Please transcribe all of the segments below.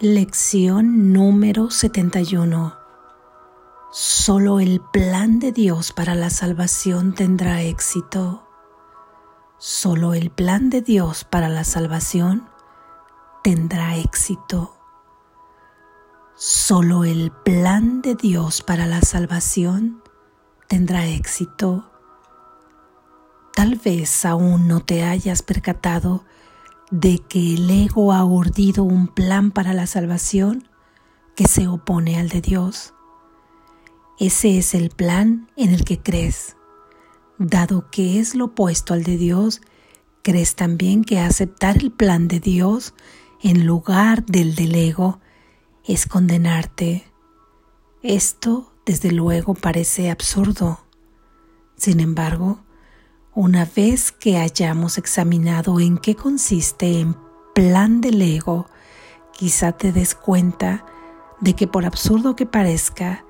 Lección número 71. Solo el plan de Dios para la salvación tendrá éxito. Solo el plan de Dios para la salvación tendrá éxito. Solo el plan de Dios para la salvación tendrá éxito. Tal vez aún no te hayas percatado de que el ego ha urdido un plan para la salvación que se opone al de Dios. Ese es el plan en el que crees. Dado que es lo opuesto al de Dios, crees también que aceptar el plan de Dios en lugar del del ego es condenarte. Esto, desde luego, parece absurdo. Sin embargo, una vez que hayamos examinado en qué consiste el plan del ego, quizá te des cuenta de que por absurdo que parezca,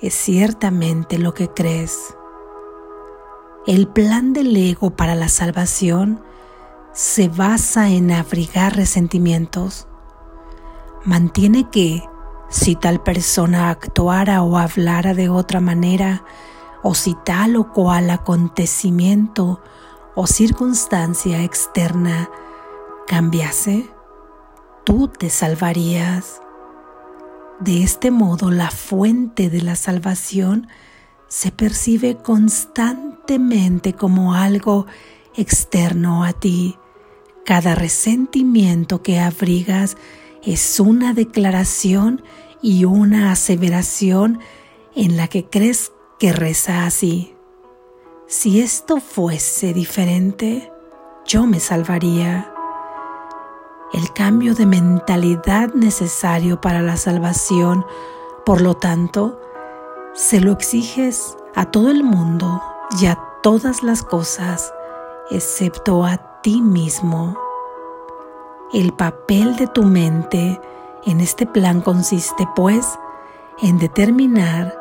es ciertamente lo que crees. El plan del ego para la salvación se basa en abrigar resentimientos. Mantiene que si tal persona actuara o hablara de otra manera, o si tal o cual acontecimiento o circunstancia externa cambiase, tú te salvarías. De este modo la fuente de la salvación se percibe constantemente como algo externo a ti. Cada resentimiento que abrigas es una declaración y una aseveración en la que crees que reza así. Si esto fuese diferente, yo me salvaría. El cambio de mentalidad necesario para la salvación, por lo tanto, se lo exiges a todo el mundo y a todas las cosas, excepto a ti mismo. El papel de tu mente en este plan consiste, pues, en determinar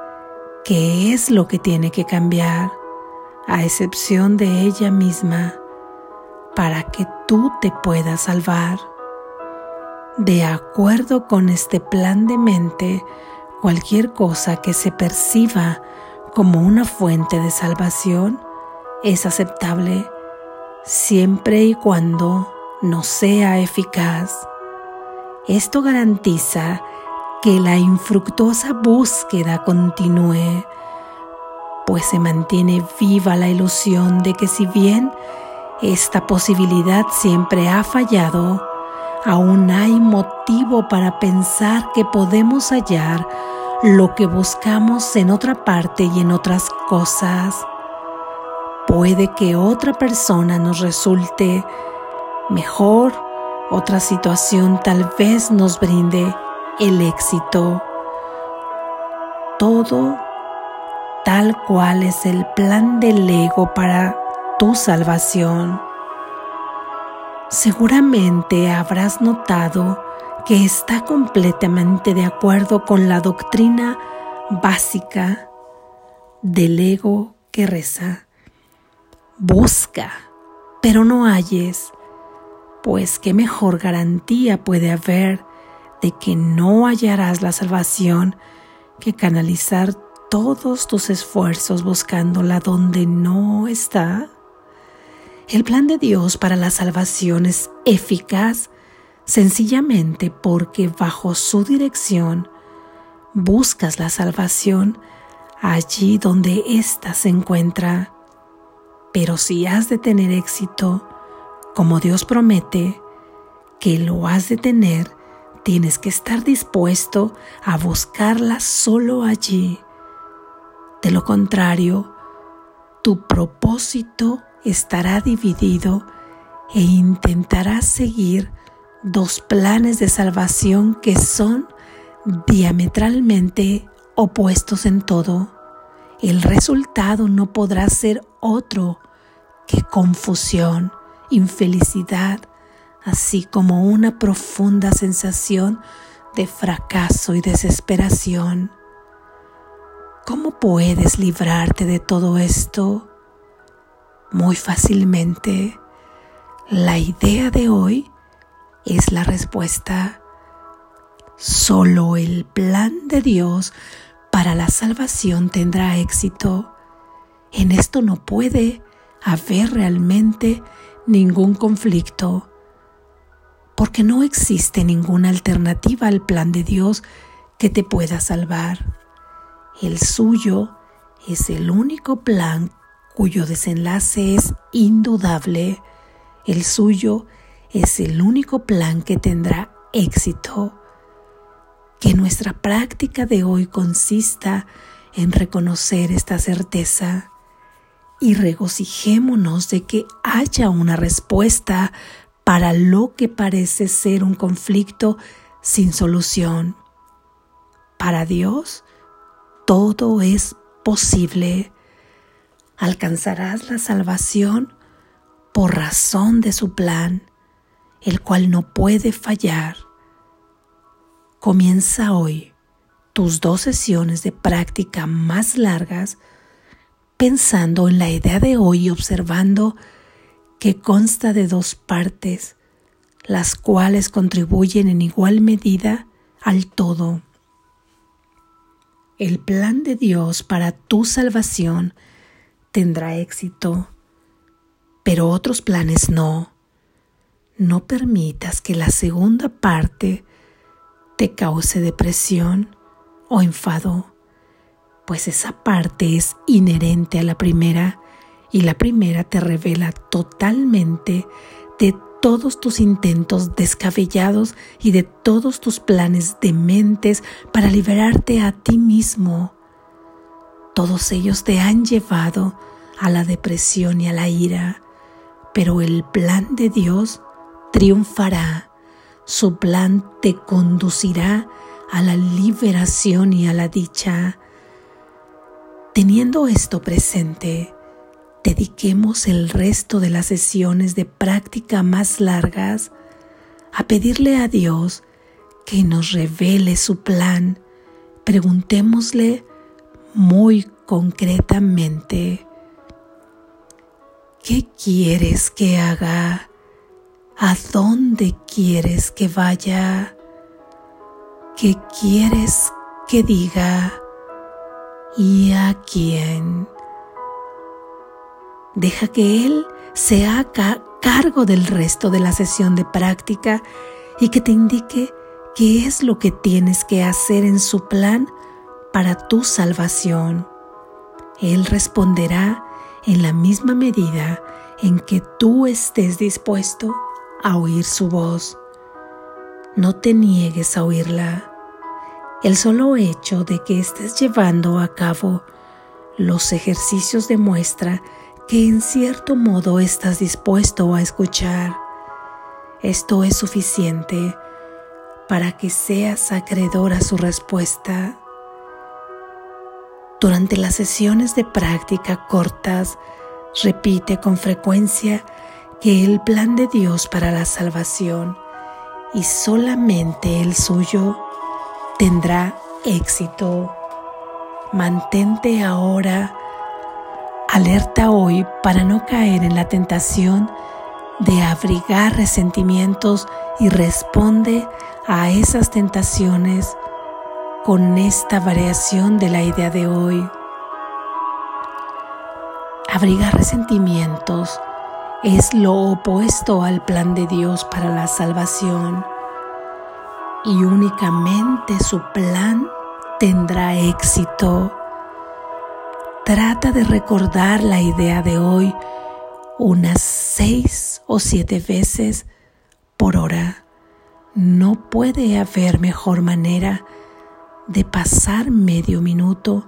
qué es lo que tiene que cambiar, a excepción de ella misma, para que tú te puedas salvar. De acuerdo con este plan de mente, cualquier cosa que se perciba como una fuente de salvación es aceptable siempre y cuando no sea eficaz. Esto garantiza que la infructuosa búsqueda continúe, pues se mantiene viva la ilusión de que si bien esta posibilidad siempre ha fallado, aún hay motivo para pensar que podemos hallar lo que buscamos en otra parte y en otras cosas. Puede que otra persona nos resulte mejor, otra situación tal vez nos brinde el éxito. Todo tal cual es el plan del ego para tu salvación. Seguramente habrás notado que está completamente de acuerdo con la doctrina básica del ego que reza. Busca, pero no halles, pues qué mejor garantía puede haber de que no hallarás la salvación que canalizar todos tus esfuerzos buscándola donde no está? El plan de Dios para la salvación es eficaz sencillamente porque bajo su dirección buscas la salvación allí donde ésta se encuentra. Pero si has de tener éxito, como Dios promete que lo has de tener, tienes que estar dispuesto a buscarla solo allí. De lo contrario, tu propósito estará dividido e intentarás seguir dos planes de salvación que son diametralmente opuestos en todo. El resultado no podrá ser otro que confusión, infelicidad, así como una profunda sensación de fracaso y desesperación. ¿Cómo puedes librarte de todo esto? Muy fácilmente. La idea de hoy es la respuesta. Solo el plan de Dios para la salvación tendrá éxito. En esto no puede haber realmente ningún conflicto, porque no existe ninguna alternativa al plan de Dios que te pueda salvar. El suyo es el único plan cuyo desenlace es indudable. El suyo es el único plan que tendrá éxito. Que nuestra práctica de hoy consista en reconocer esta certeza y regocijémonos de que haya una respuesta para lo que parece ser un conflicto sin solución. Para Dios, todo es posible. Alcanzarás la salvación por razón de su plan, el cual no puede fallar. Comienza hoy tus dos sesiones de práctica más largas pensando en la idea de hoy y observando que consta de dos partes, las cuales contribuyen en igual medida al todo. El plan de Dios para tu salvación tendrá éxito, pero otros planes no. No permitas que la segunda parte te cause depresión o enfado, pues esa parte es inherente a la primera y la primera te revela totalmente de todos tus intentos descabellados y de todos tus planes dementes para liberarte a ti mismo. Todos ellos te han llevado a la depresión y a la ira, pero el plan de Dios triunfará su plan te conducirá a la liberación y a la dicha. Teniendo esto presente, dediquemos el resto de las sesiones de práctica más largas a pedirle a Dios que nos revele su plan. Preguntémosle muy concretamente, ¿qué quieres que haga? ¿A dónde quieres que vaya? ¿Qué quieres que diga? ¿Y a quién? Deja que Él se haga cargo del resto de la sesión de práctica y que te indique qué es lo que tienes que hacer en su plan para tu salvación. Él responderá en la misma medida en que tú estés dispuesto a oír su voz. No te niegues a oírla. El solo hecho de que estés llevando a cabo los ejercicios demuestra que en cierto modo estás dispuesto a escuchar. Esto es suficiente para que seas acreedor a su respuesta. Durante las sesiones de práctica cortas, repite con frecuencia que el plan de Dios para la salvación y solamente el suyo tendrá éxito. Mantente ahora alerta hoy para no caer en la tentación de abrigar resentimientos y responde a esas tentaciones con esta variación de la idea de hoy. Abrigar resentimientos es lo opuesto al plan de Dios para la salvación y únicamente su plan tendrá éxito. Trata de recordar la idea de hoy unas seis o siete veces por hora. No puede haber mejor manera de pasar medio minuto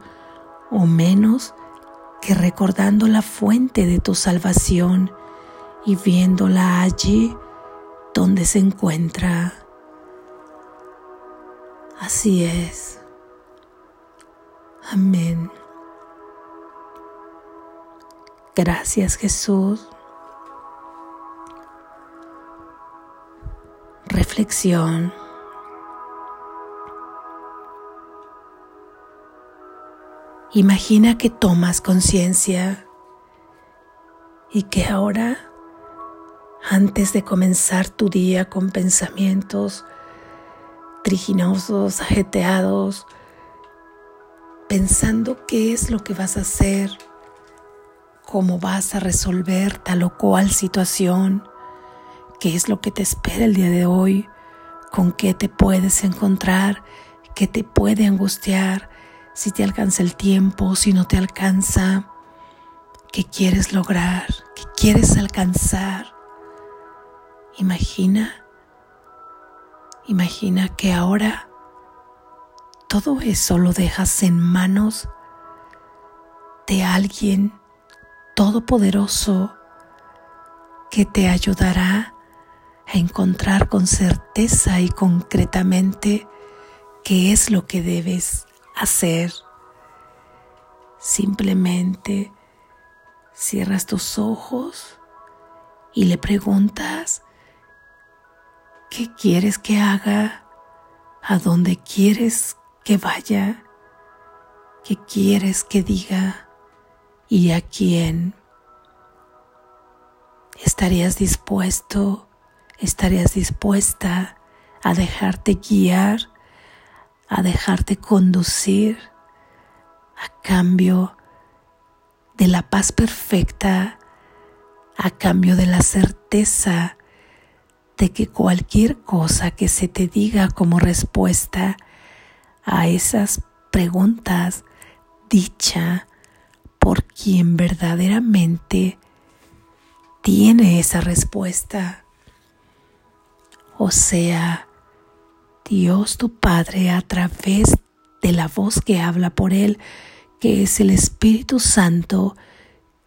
o menos que recordando la fuente de tu salvación y viéndola allí donde se encuentra. Así es. Amén. Gracias Jesús. Reflexión. Imagina que tomas conciencia y que ahora antes de comenzar tu día con pensamientos vertiginosos, ajeteados, pensando qué es lo que vas a hacer, cómo vas a resolver tal o cual situación, qué es lo que te espera el día de hoy, con qué te puedes encontrar, qué te puede angustiar, si te alcanza el tiempo, si no te alcanza, qué quieres lograr, qué quieres alcanzar. Imagina, imagina que ahora todo eso lo dejas en manos de alguien todopoderoso que te ayudará a encontrar con certeza y concretamente qué es lo que debes hacer. Simplemente cierras tus ojos y le preguntas ¿Qué quieres que haga? ¿A dónde quieres que vaya? ¿Qué quieres que diga? ¿Y a quién? ¿Estarías dispuesto, estarías dispuesta a dejarte guiar, a dejarte conducir a cambio de la paz perfecta, a cambio de la certeza de que cualquier cosa que se te diga como respuesta a esas preguntas dicha por quien verdaderamente tiene esa respuesta. O sea, Dios tu Padre a través de la voz que habla por Él, que es el Espíritu Santo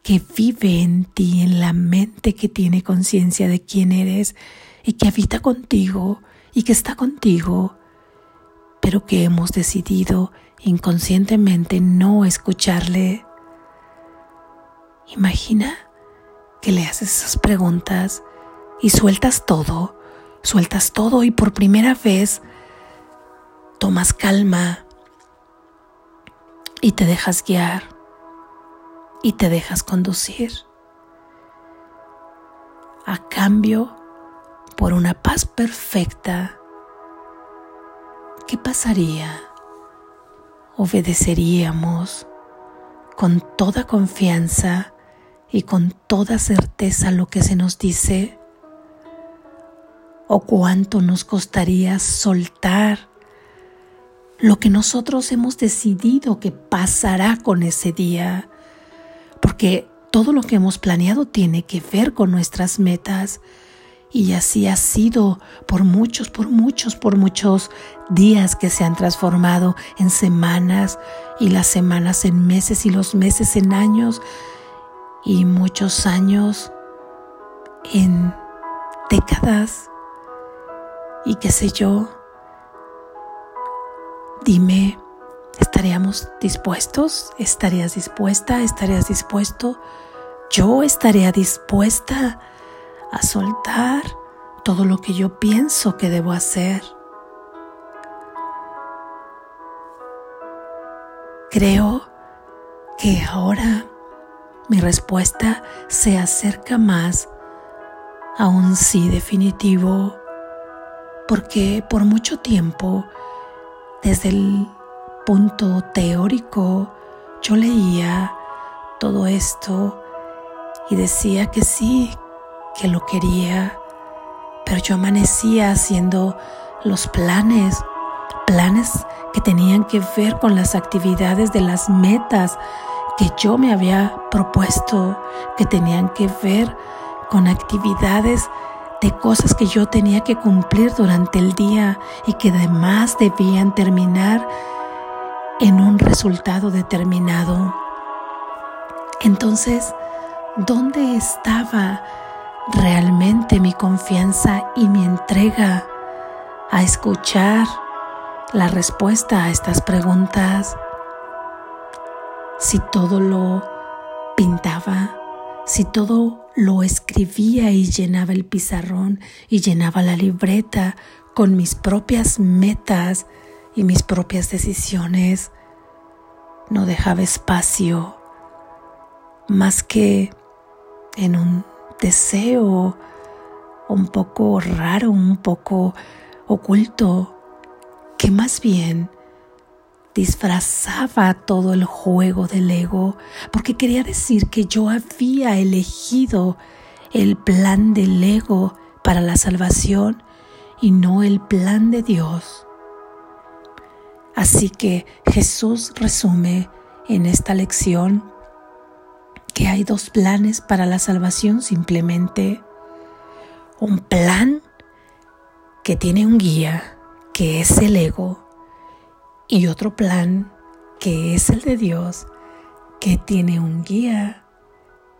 que vive en ti, en la mente que tiene conciencia de quién eres y que habita contigo y que está contigo, pero que hemos decidido inconscientemente no escucharle. Imagina que le haces esas preguntas y sueltas todo, sueltas todo y por primera vez tomas calma y te dejas guiar y te dejas conducir. A cambio, por una paz perfecta, ¿qué pasaría? Obedeceríamos con toda confianza y con toda certeza lo que se nos dice? ¿O cuánto nos costaría soltar lo que nosotros hemos decidido que pasará con ese día? Porque todo lo que hemos planeado tiene que ver con nuestras metas, y así ha sido por muchos, por muchos, por muchos días que se han transformado en semanas y las semanas en meses y los meses en años y muchos años en décadas y qué sé yo. Dime, ¿estaríamos dispuestos? ¿Estarías dispuesta? ¿Estarías dispuesto? Yo estaría dispuesta a soltar todo lo que yo pienso que debo hacer. Creo que ahora mi respuesta se acerca más a un sí definitivo, porque por mucho tiempo, desde el punto teórico, yo leía todo esto y decía que sí, que lo quería, pero yo amanecía haciendo los planes, planes que tenían que ver con las actividades de las metas que yo me había propuesto, que tenían que ver con actividades de cosas que yo tenía que cumplir durante el día y que además debían terminar en un resultado determinado. Entonces, ¿dónde estaba realmente mi confianza y mi entrega a escuchar la respuesta a estas preguntas. Si todo lo pintaba, si todo lo escribía y llenaba el pizarrón y llenaba la libreta con mis propias metas y mis propias decisiones, no dejaba espacio más que en un deseo un poco raro, un poco oculto que más bien disfrazaba todo el juego del ego, porque quería decir que yo había elegido el plan del ego para la salvación y no el plan de Dios. Así que Jesús resume en esta lección que hay dos planes para la salvación simplemente. Un plan que tiene un guía, que es el ego, y otro plan, que es el de Dios, que tiene un guía,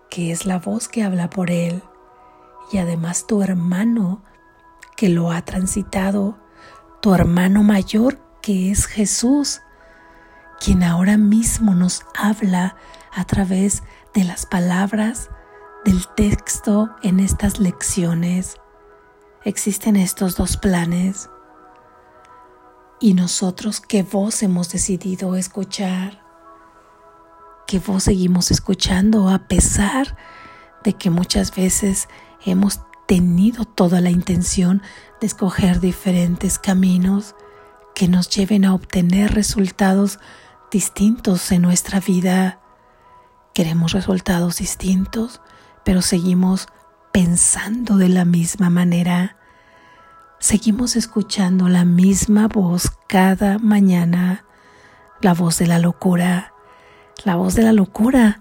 que es la voz que habla por él, y además tu hermano que lo ha transitado, tu hermano mayor que es Jesús, quien ahora mismo nos habla a través de las palabras del texto en estas lecciones. Existen estos dos planes y nosotros qué voz hemos decidido escuchar, qué voz seguimos escuchando a pesar de que muchas veces hemos tenido toda la intención de escoger diferentes caminos que nos lleven a obtener resultados distintos en nuestra vida. Queremos resultados distintos, pero seguimos pensando de la misma manera. Seguimos escuchando la misma voz cada mañana, la voz de la locura, la voz de la locura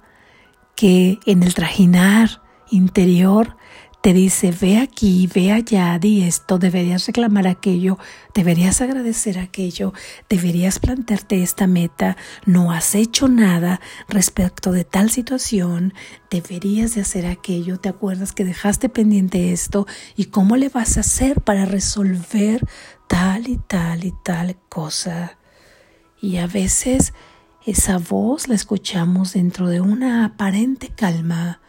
que en el trajinar interior te dice, ve aquí, ve allá, di esto, deberías reclamar aquello, deberías agradecer aquello, deberías plantearte esta meta, no has hecho nada respecto de tal situación, deberías de hacer aquello, te acuerdas que dejaste pendiente esto y cómo le vas a hacer para resolver tal y tal y tal cosa. Y a veces esa voz la escuchamos dentro de una aparente calma,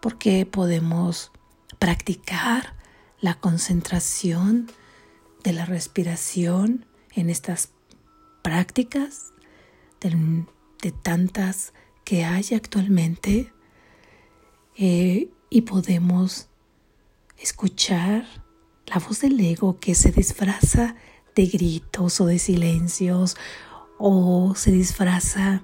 porque podemos practicar la concentración de la respiración en estas prácticas de, tantas que hay actualmente eh, y podemos escuchar la voz del ego que se disfraza de gritos o de silencios o se disfraza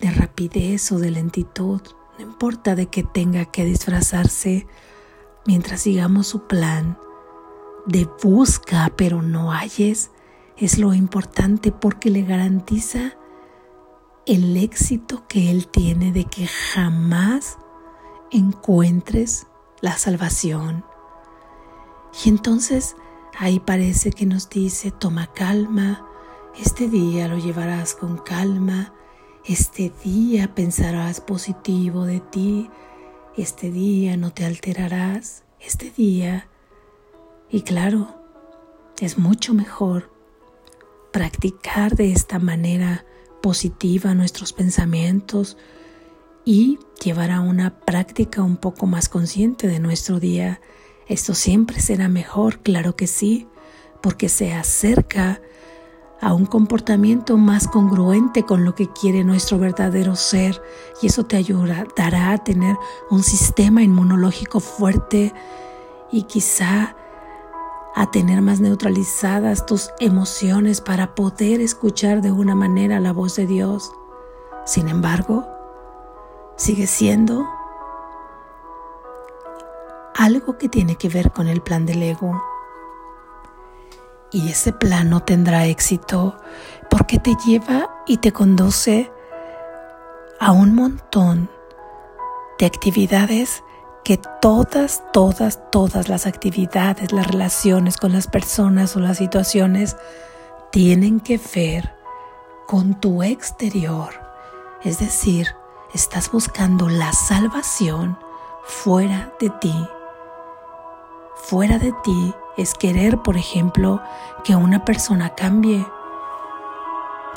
de rapidez o de lentitud. No importa de que tenga que disfrazarse, mientras sigamos su plan de busca pero no halles, es lo importante porque le garantiza el éxito que Él tiene de que jamás encuentres la salvación. Y entonces ahí parece que nos dice, toma calma, este día lo llevarás con calma, este día pensarás positivo de ti, este día no te alterarás, este día. Y claro, es mucho mejor practicar de esta manera positiva nuestros pensamientos y llevar a una práctica un poco más consciente de nuestro día. Esto siempre será mejor, claro que sí, porque se acerca a un comportamiento más congruente con lo que quiere nuestro verdadero ser y eso te ayudará a tener un sistema inmunológico fuerte y quizá a tener más neutralizadas tus emociones para poder escuchar de una manera la voz de Dios. Sin embargo, sigue siendo algo que tiene que ver con el plan del ego y ese plan no tendrá éxito porque te lleva y te conduce a un montón de actividades que todas, todas, todas las actividades, las relaciones con las personas o las situaciones tienen que ver con tu exterior. Es decir, estás buscando la salvación fuera de ti. Fuera de ti es querer, por ejemplo, que una persona cambie.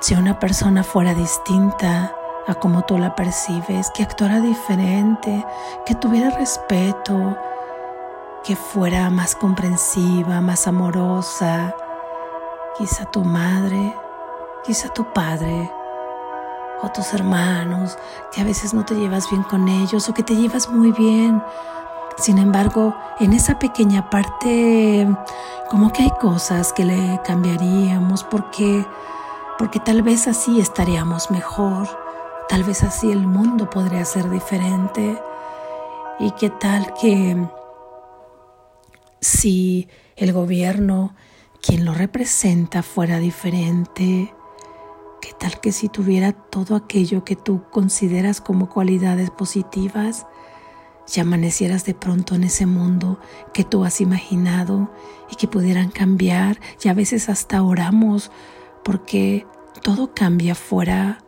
Si una persona fuera distinta a como tú la percibes, que actuara diferente, que tuviera respeto, que fuera más comprensiva, más amorosa, quizá tu madre, quizá tu padre, o tus hermanos, que a veces no te llevas bien con ellos o que te llevas muy bien, sin embargo, en esa pequeña parte como que hay cosas que le cambiaríamos porque porque tal vez así estaríamos mejor, tal vez así el mundo podría ser diferente. Y qué tal que si el gobierno, quien lo representa, fuera diferente, qué tal que si tuviera todo aquello que tú consideras como cualidades positivas, ya amanecieras de pronto en ese mundo que tú has imaginado y que pudieran cambiar y a veces hasta oramos porque todo cambia fuera,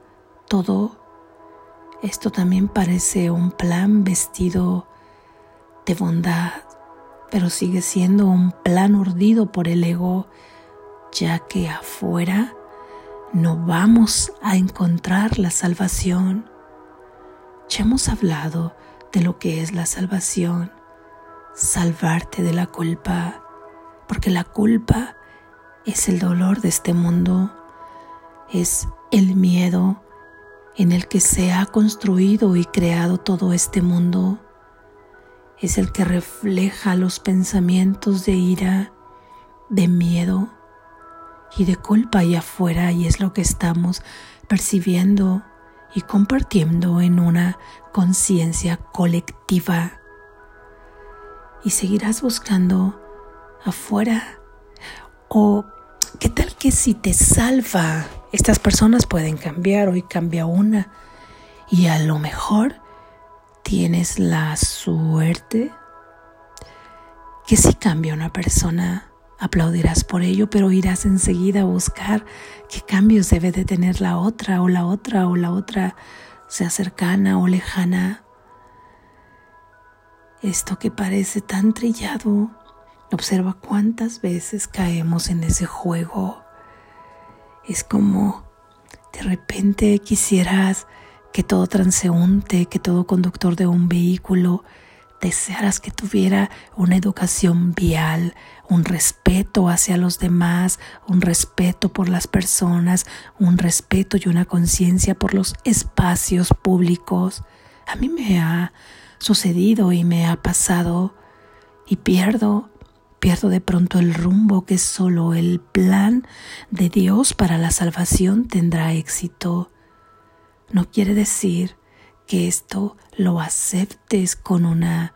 todo. Esto también parece un plan vestido de bondad, pero sigue siendo un plan urdido por el ego, ya que afuera no vamos a encontrar la salvación. Ya hemos hablado de lo que es la salvación, salvarte de la culpa, porque la culpa es el dolor de este mundo, es el miedo en el que se ha construido y creado todo este mundo. Es el que refleja los pensamientos de ira, de miedo y de culpa allá afuera y es lo que estamos percibiendo y compartiendo en una conciencia colectiva. Y seguirás buscando afuera. O qué tal que si te salva estas personas pueden cambiar, hoy cambia una. Y a lo mejor tienes la suerte que si cambia una persona, aplaudirás por ello, pero irás enseguida a buscar qué cambios debe de tener la otra o la otra o la otra, sea cercana o lejana. Esto que parece tan trillado, observa cuántas veces caemos en ese juego es como de repente quisieras que todo transeúnte, que todo conductor de un vehículo desearas que tuviera una educación vial, un respeto hacia los demás, un respeto por las personas, un respeto y una conciencia por los espacios públicos. A mí me ha sucedido y me ha pasado y pierdo pierdo de pronto el rumbo que solo el plan de Dios para la salvación tendrá éxito. No quiere decir que esto lo aceptes con una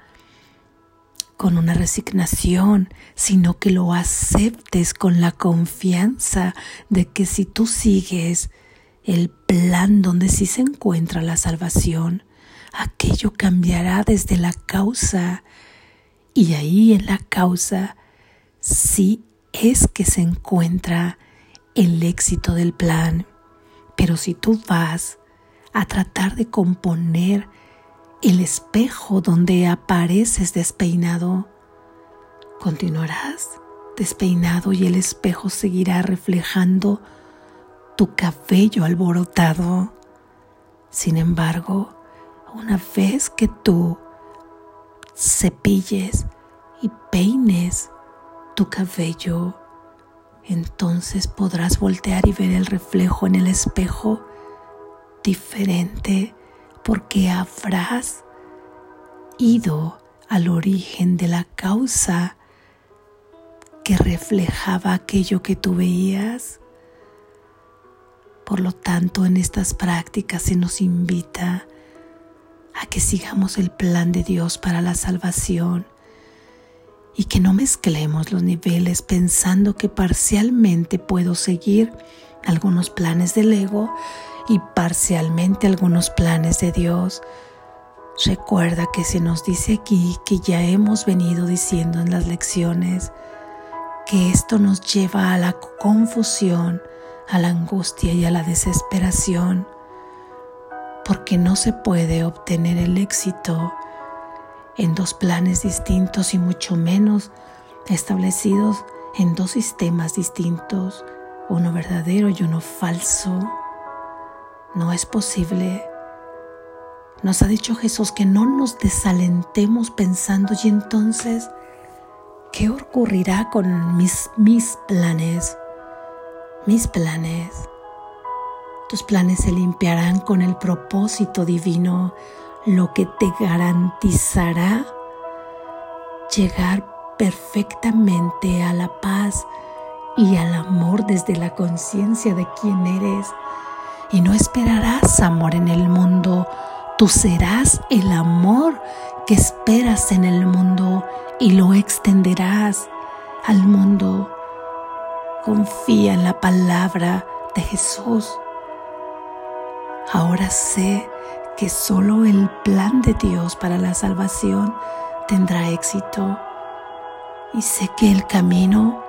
con una resignación, sino que lo aceptes con la confianza de que si tú sigues el plan donde sí se encuentra la salvación, aquello cambiará desde la causa y ahí en la causa sí es que se encuentra el éxito del plan. Pero si tú vas a tratar de componer el espejo donde apareces despeinado, continuarás despeinado y el espejo seguirá reflejando tu cabello alborotado. Sin embargo, una vez que tú cepilles y peines tu cabello, entonces podrás voltear y ver el reflejo en el espejo diferente porque habrás ido al origen de la causa que reflejaba aquello que tú veías. Por lo tanto, en estas prácticas se nos invita a que sigamos el plan de Dios para la salvación y que no mezclemos los niveles pensando que parcialmente puedo seguir algunos planes del ego y parcialmente algunos planes de Dios. Recuerda que se nos dice aquí que ya hemos venido diciendo en las lecciones que esto nos lleva a la confusión, a la angustia y a la desesperación porque no se puede obtener el éxito en dos planes distintos y mucho menos establecidos en dos sistemas distintos, uno verdadero y uno falso. No es posible. Nos ha dicho Jesús que no nos desalentemos pensando y entonces, ¿qué ocurrirá con mis, mis planes? Mis planes tus planes se limpiarán con el propósito divino, lo que te garantizará llegar perfectamente a la paz y al amor desde la conciencia de quién eres. Y no esperarás amor en el mundo, tú serás el amor que esperas en el mundo y lo extenderás al mundo. Confía en la palabra de Jesús. Ahora sé que solo el plan de Dios para la salvación tendrá éxito y sé que el camino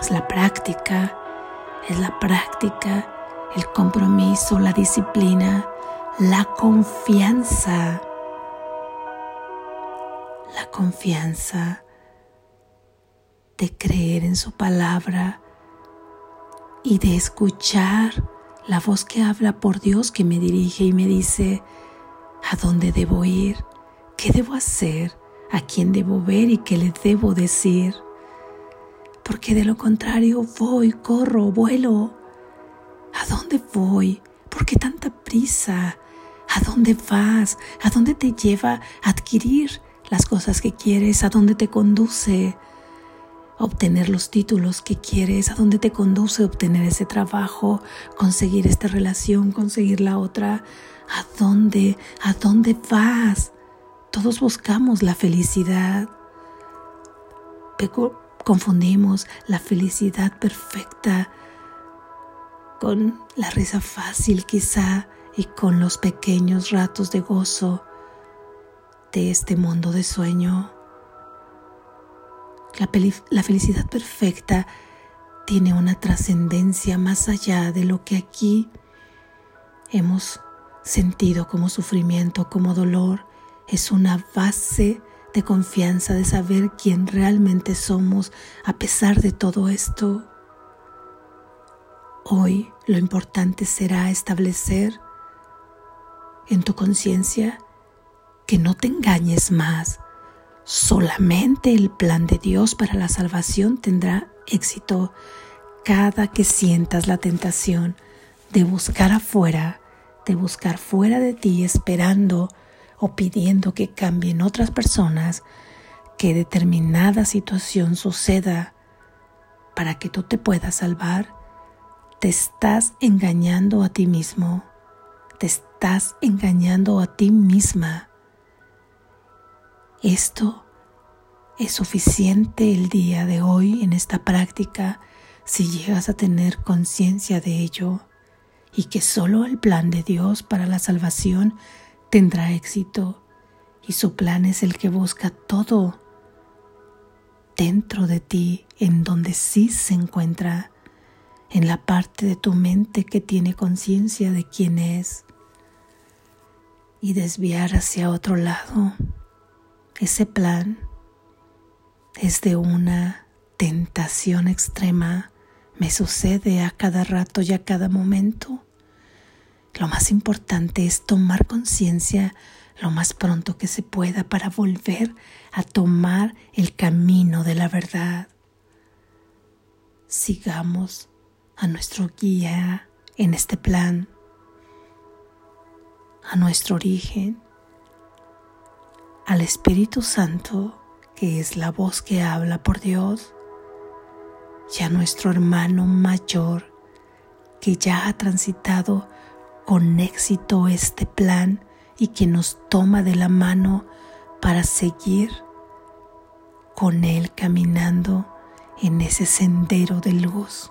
es la práctica, es la práctica, el compromiso, la disciplina, la confianza, la confianza de creer en su palabra y de escuchar la voz que habla por Dios que me dirige y me dice a dónde debo ir, qué debo hacer, a quién debo ver y qué le debo decir. Porque de lo contrario voy, corro, vuelo. ¿A dónde voy? ¿Por qué tanta prisa? ¿A dónde vas? ¿A dónde te lleva a adquirir las cosas que quieres? ¿A dónde te conduce? obtener los títulos que quieres, a dónde te conduce obtener ese trabajo, conseguir esta relación, conseguir la otra, a dónde, a dónde vas. Todos buscamos la felicidad. Confundimos la felicidad perfecta con la risa fácil quizá y con los pequeños ratos de gozo de este mundo de sueño. La, felicidad perfecta tiene una trascendencia más allá de lo que aquí hemos sentido como sufrimiento, como dolor. Es una base de confianza, de saber quién realmente somos a pesar de todo esto. Hoy lo importante será establecer en tu conciencia que no te engañes más, Solamente el plan de Dios para la salvación tendrá éxito cada que sientas la tentación de buscar afuera, de buscar fuera de ti esperando o pidiendo que cambien otras personas, que determinada situación suceda para que tú te puedas salvar, te estás engañando a ti mismo, te estás engañando a ti misma. Esto es suficiente el día de hoy en esta práctica si llegas a tener conciencia de ello y que solo el plan de Dios para la salvación tendrá éxito y su plan es el que busca todo dentro de ti en donde sí se encuentra en la parte de tu mente que tiene conciencia de quién es y desviar hacia otro lado ese plan es de una tentación extrema, me sucede a cada rato y a cada momento. Lo más importante es tomar conciencia lo más pronto que se pueda para volver a tomar el camino de la verdad. Sigamos a nuestro guía en este plan, a nuestro origen al Espíritu Santo, que es la voz que habla por Dios, y a nuestro hermano mayor, que ya ha transitado con éxito este plan y que nos toma de la mano para seguir con Él caminando en ese sendero de luz.